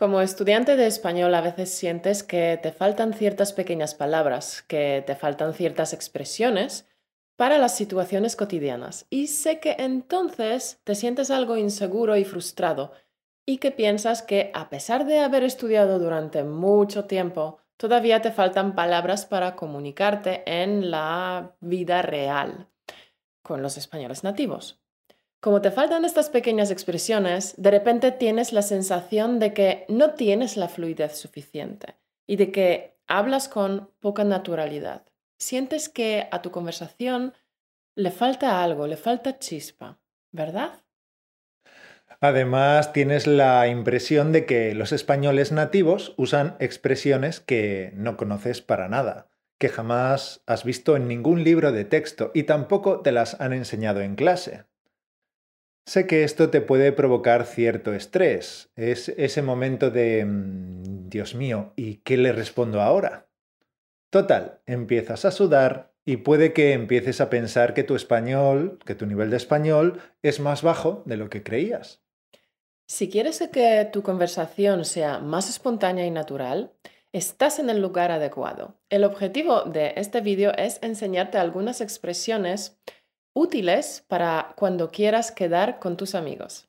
Como estudiante de español a veces sientes que te faltan ciertas pequeñas palabras, que te faltan ciertas expresiones para las situaciones cotidianas. Y sé que entonces te sientes algo inseguro y frustrado y que piensas que a pesar de haber estudiado durante mucho tiempo, todavía te faltan palabras para comunicarte en la vida real con los españoles nativos. Como te faltan estas pequeñas expresiones, de repente tienes la sensación de que no tienes la fluidez suficiente y de que hablas con poca naturalidad. Sientes que a tu conversación le falta algo, le falta chispa, ¿verdad? Además, tienes la impresión de que los españoles nativos usan expresiones que no conoces para nada, que jamás has visto en ningún libro de texto y tampoco te las han enseñado en clase. Sé que esto te puede provocar cierto estrés. Es ese momento de, mm, Dios mío, ¿y qué le respondo ahora? Total, empiezas a sudar y puede que empieces a pensar que tu español, que tu nivel de español es más bajo de lo que creías. Si quieres que tu conversación sea más espontánea y natural, estás en el lugar adecuado. El objetivo de este vídeo es enseñarte algunas expresiones útiles para cuando quieras quedar con tus amigos.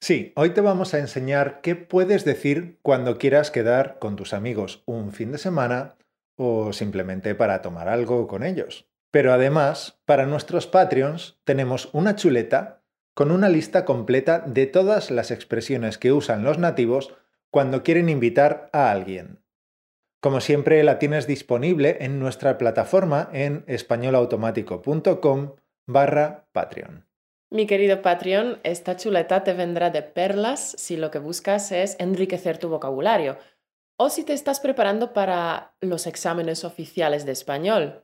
Sí, hoy te vamos a enseñar qué puedes decir cuando quieras quedar con tus amigos un fin de semana o simplemente para tomar algo con ellos. Pero además, para nuestros Patreons tenemos una chuleta con una lista completa de todas las expresiones que usan los nativos cuando quieren invitar a alguien. Como siempre, la tienes disponible en nuestra plataforma en españolautomático.com barra Patreon. Mi querido Patreon, esta chuleta te vendrá de perlas si lo que buscas es enriquecer tu vocabulario o si te estás preparando para los exámenes oficiales de español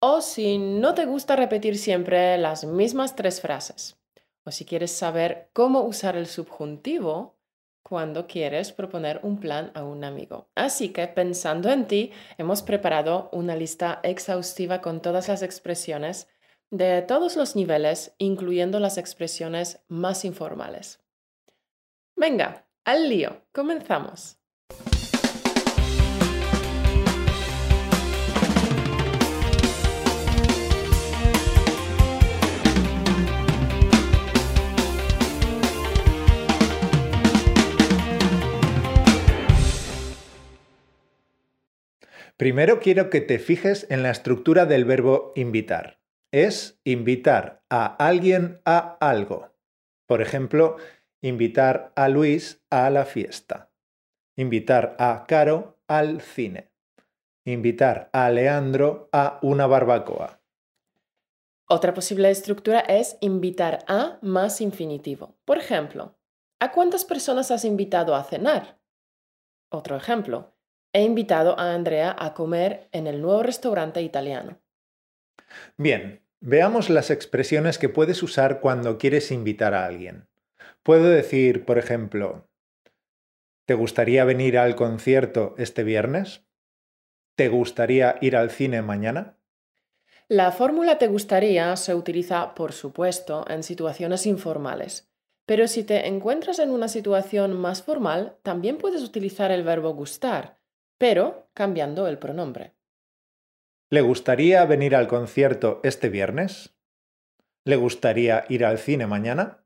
o si no te gusta repetir siempre las mismas tres frases o si quieres saber cómo usar el subjuntivo cuando quieres proponer un plan a un amigo. Así que pensando en ti, hemos preparado una lista exhaustiva con todas las expresiones de todos los niveles, incluyendo las expresiones más informales. Venga, al lío, comenzamos. Primero quiero que te fijes en la estructura del verbo invitar es invitar a alguien a algo. Por ejemplo, invitar a Luis a la fiesta. Invitar a Caro al cine. Invitar a Leandro a una barbacoa. Otra posible estructura es invitar a más infinitivo. Por ejemplo, ¿a cuántas personas has invitado a cenar? Otro ejemplo, he invitado a Andrea a comer en el nuevo restaurante italiano. Bien, veamos las expresiones que puedes usar cuando quieres invitar a alguien. Puedo decir, por ejemplo, ¿te gustaría venir al concierto este viernes? ¿Te gustaría ir al cine mañana? La fórmula te gustaría se utiliza, por supuesto, en situaciones informales. Pero si te encuentras en una situación más formal, también puedes utilizar el verbo gustar, pero cambiando el pronombre. ¿Le gustaría venir al concierto este viernes? ¿Le gustaría ir al cine mañana?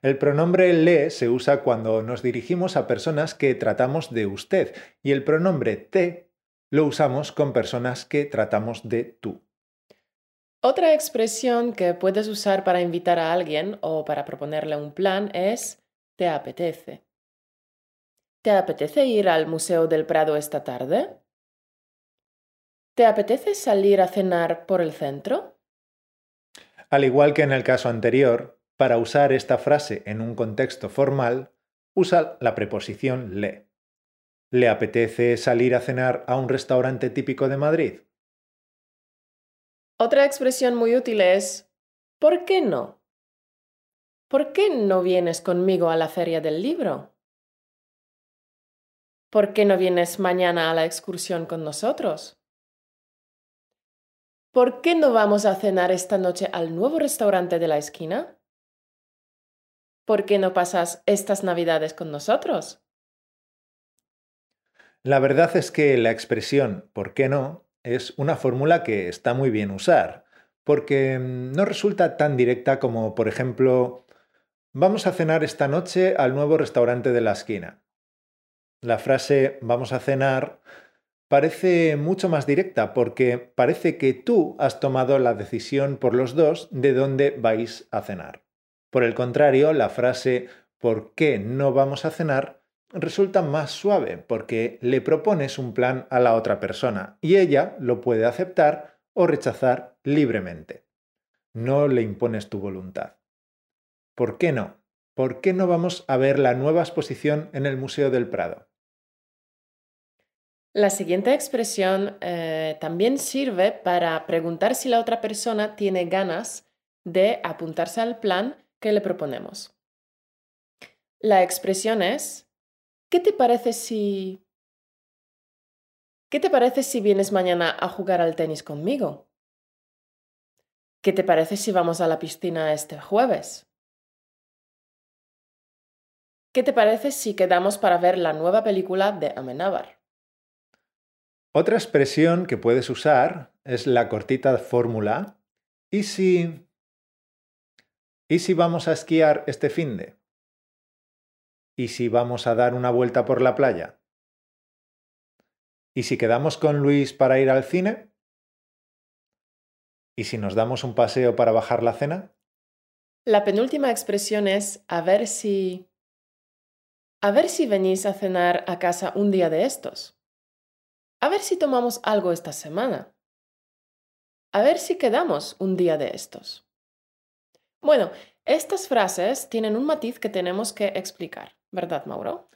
El pronombre le se usa cuando nos dirigimos a personas que tratamos de usted y el pronombre te lo usamos con personas que tratamos de tú. Otra expresión que puedes usar para invitar a alguien o para proponerle un plan es te apetece. ¿Te apetece ir al Museo del Prado esta tarde? ¿Te apetece salir a cenar por el centro? Al igual que en el caso anterior, para usar esta frase en un contexto formal, usa la preposición le. ¿Le apetece salir a cenar a un restaurante típico de Madrid? Otra expresión muy útil es ¿por qué no? ¿Por qué no vienes conmigo a la feria del libro? ¿Por qué no vienes mañana a la excursión con nosotros? ¿Por qué no vamos a cenar esta noche al nuevo restaurante de la esquina? ¿Por qué no pasas estas navidades con nosotros? La verdad es que la expresión ¿por qué no? es una fórmula que está muy bien usar, porque mm, no resulta tan directa como, por ejemplo, vamos a cenar esta noche al nuevo restaurante de la esquina. La frase vamos a cenar parece mucho más directa porque parece que tú has tomado la decisión por los dos de dónde vais a cenar. Por el contrario, la frase ¿por qué no vamos a cenar? resulta más suave porque le propones un plan a la otra persona y ella lo puede aceptar o rechazar libremente. No le impones tu voluntad. ¿Por qué no? ¿Por qué no vamos a ver la nueva exposición en el Museo del Prado? La siguiente expresión eh, también sirve para preguntar si la otra persona tiene ganas de apuntarse al plan que le proponemos. La expresión es, ¿qué te parece si... ¿Qué te parece si vienes mañana a jugar al tenis conmigo? ¿Qué te parece si vamos a la piscina este jueves? ¿Qué te parece si quedamos para ver la nueva película de Amenábar? Otra expresión que puedes usar es la cortita fórmula ¿y si ¿Y si vamos a esquiar este fin de? ¿Y si vamos a dar una vuelta por la playa? ¿Y si quedamos con Luis para ir al cine? ¿Y si nos damos un paseo para bajar la cena? La penúltima expresión es a ver si... A ver si venís a cenar a casa un día de estos. A ver si tomamos algo esta semana. A ver si quedamos un día de estos. Bueno, estas frases tienen un matiz que tenemos que explicar, ¿verdad, Mauro?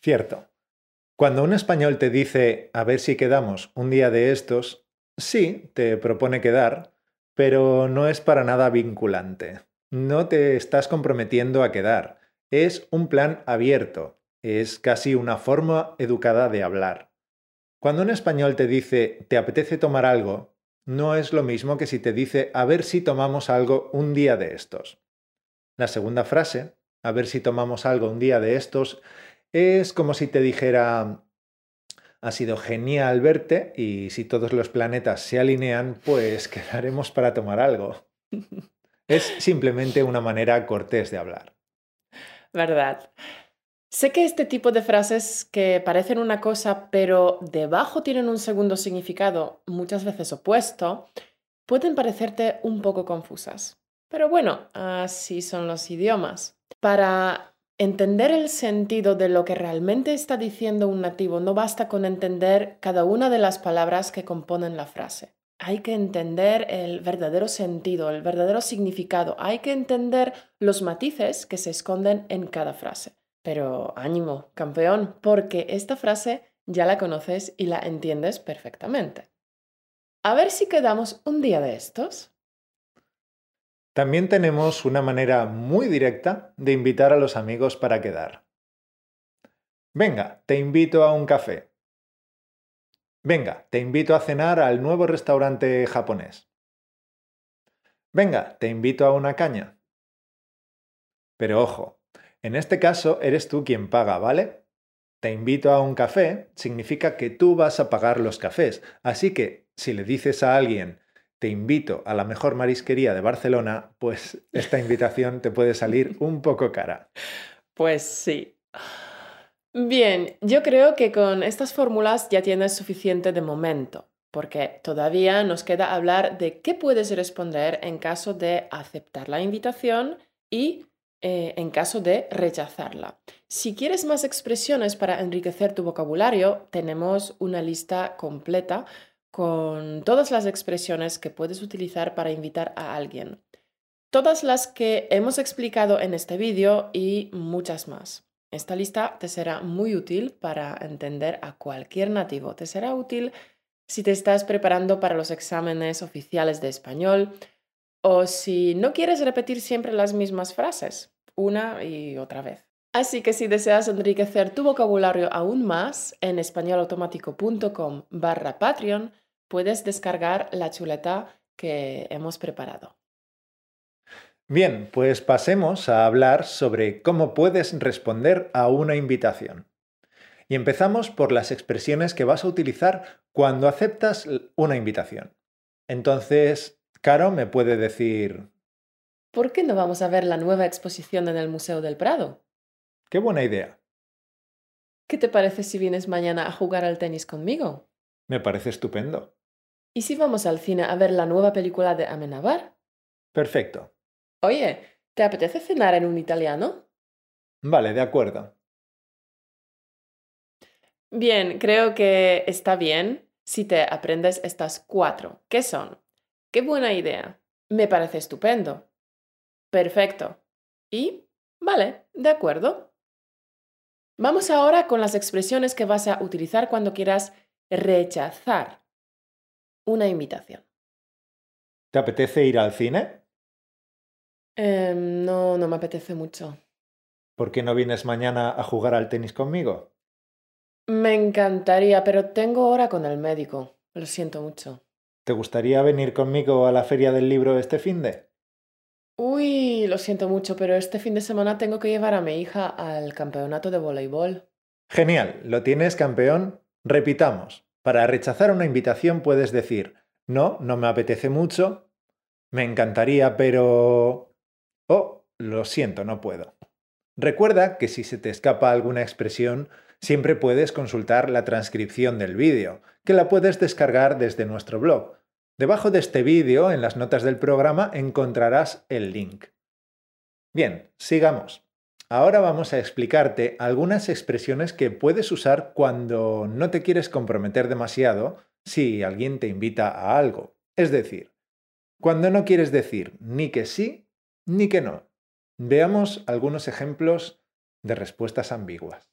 Cierto. Cuando un español te dice a ver si quedamos un día de estos, sí, te propone quedar, pero no es para nada vinculante. No te estás comprometiendo a quedar. Es un plan abierto. Es casi una forma educada de hablar. Cuando un español te dice ¿te apetece tomar algo? no es lo mismo que si te dice a ver si tomamos algo un día de estos. La segunda frase, a ver si tomamos algo un día de estos, es como si te dijera ha sido genial verte y si todos los planetas se alinean, pues quedaremos para tomar algo. Es simplemente una manera cortés de hablar. ¿Verdad? Sé que este tipo de frases que parecen una cosa pero debajo tienen un segundo significado, muchas veces opuesto, pueden parecerte un poco confusas. Pero bueno, así son los idiomas. Para entender el sentido de lo que realmente está diciendo un nativo, no basta con entender cada una de las palabras que componen la frase. Hay que entender el verdadero sentido, el verdadero significado. Hay que entender los matices que se esconden en cada frase. Pero ánimo, campeón, porque esta frase ya la conoces y la entiendes perfectamente. A ver si quedamos un día de estos. También tenemos una manera muy directa de invitar a los amigos para quedar. Venga, te invito a un café. Venga, te invito a cenar al nuevo restaurante japonés. Venga, te invito a una caña. Pero ojo, en este caso, eres tú quien paga, ¿vale? Te invito a un café significa que tú vas a pagar los cafés. Así que si le dices a alguien, te invito a la mejor marisquería de Barcelona, pues esta invitación te puede salir un poco cara. Pues sí. Bien, yo creo que con estas fórmulas ya tienes suficiente de momento, porque todavía nos queda hablar de qué puedes responder en caso de aceptar la invitación y eh, en caso de rechazarla. Si quieres más expresiones para enriquecer tu vocabulario, tenemos una lista completa con todas las expresiones que puedes utilizar para invitar a alguien. Todas las que hemos explicado en este vídeo y muchas más. Esta lista te será muy útil para entender a cualquier nativo. Te será útil si te estás preparando para los exámenes oficiales de español, o si no quieres repetir siempre las mismas frases, una y otra vez. Así que si deseas enriquecer tu vocabulario aún más, en españolautomático.com barra Patreon puedes descargar la chuleta que hemos preparado. Bien, pues pasemos a hablar sobre cómo puedes responder a una invitación. Y empezamos por las expresiones que vas a utilizar cuando aceptas una invitación. Entonces, Caro me puede decir... ¿Por qué no vamos a ver la nueva exposición en el Museo del Prado? Qué buena idea. ¿Qué te parece si vienes mañana a jugar al tenis conmigo? Me parece estupendo. ¿Y si vamos al cine a ver la nueva película de Amenabar? Perfecto. Oye, ¿te apetece cenar en un italiano? Vale, de acuerdo. Bien, creo que está bien si te aprendes estas cuatro. ¿Qué son? Qué buena idea. Me parece estupendo. Perfecto. Y, vale, de acuerdo. Vamos ahora con las expresiones que vas a utilizar cuando quieras rechazar una invitación. ¿Te apetece ir al cine? Em, no, no me apetece mucho. ¿Por qué no vienes mañana a jugar al tenis conmigo? Me encantaría, pero tengo hora con el médico. Lo siento mucho. ¿Te gustaría venir conmigo a la feria del libro este fin de? Uy, lo siento mucho, pero este fin de semana tengo que llevar a mi hija al campeonato de voleibol. Genial, ¿lo tienes, campeón? Repitamos. Para rechazar una invitación puedes decir, no, no me apetece mucho, me encantaría, pero... Oh, lo siento, no puedo. Recuerda que si se te escapa alguna expresión, siempre puedes consultar la transcripción del vídeo, que la puedes descargar desde nuestro blog. Debajo de este vídeo, en las notas del programa, encontrarás el link. Bien, sigamos. Ahora vamos a explicarte algunas expresiones que puedes usar cuando no te quieres comprometer demasiado si alguien te invita a algo. Es decir, cuando no quieres decir ni que sí ni que no. Veamos algunos ejemplos de respuestas ambiguas.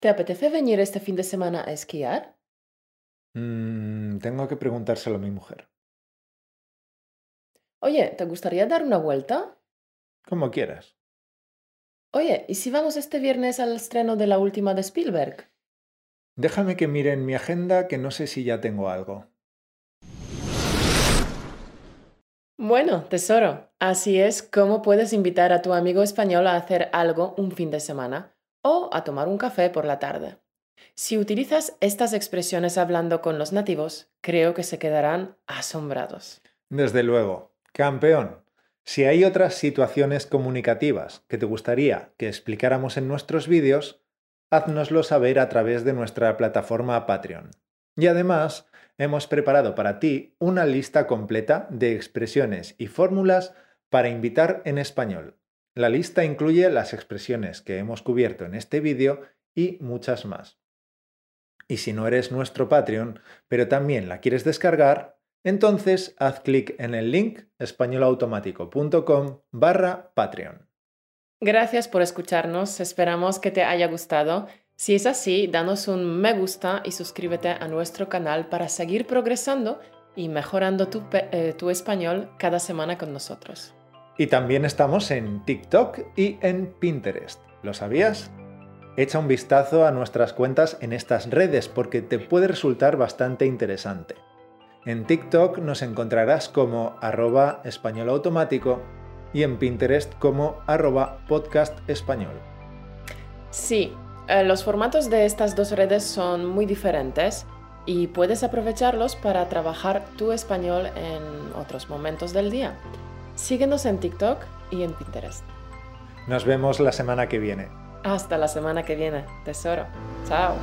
¿Te apetece venir este fin de semana a esquiar? Mm, tengo que preguntárselo a mi mujer. Oye, ¿te gustaría dar una vuelta? Como quieras. Oye, ¿y si vamos este viernes al estreno de la última de Spielberg? Déjame que mire en mi agenda que no sé si ya tengo algo. Bueno, tesoro, así es como puedes invitar a tu amigo español a hacer algo un fin de semana o a tomar un café por la tarde. Si utilizas estas expresiones hablando con los nativos, creo que se quedarán asombrados. Desde luego. Campeón, si hay otras situaciones comunicativas que te gustaría que explicáramos en nuestros vídeos, háznoslo saber a través de nuestra plataforma Patreon. Y además, hemos preparado para ti una lista completa de expresiones y fórmulas para invitar en español. La lista incluye las expresiones que hemos cubierto en este vídeo y muchas más. Y si no eres nuestro Patreon, pero también la quieres descargar, entonces haz clic en el link españolautomático.com barra Patreon. Gracias por escucharnos, esperamos que te haya gustado. Si es así, danos un me gusta y suscríbete a nuestro canal para seguir progresando y mejorando tu, eh, tu español cada semana con nosotros. Y también estamos en TikTok y en Pinterest. ¿Lo sabías? Echa un vistazo a nuestras cuentas en estas redes porque te puede resultar bastante interesante. En TikTok nos encontrarás como arroba español automático y en Pinterest como arroba podcast español. Sí, eh, los formatos de estas dos redes son muy diferentes y puedes aprovecharlos para trabajar tu español en otros momentos del día. Síguenos en TikTok y en Pinterest. Nos vemos la semana que viene. Hasta la semana que viene, tesoro. Chao.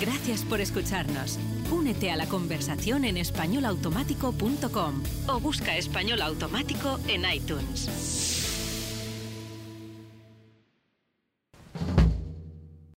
Gracias por escucharnos. Únete a la conversación en españolautomático.com o busca español automático en iTunes.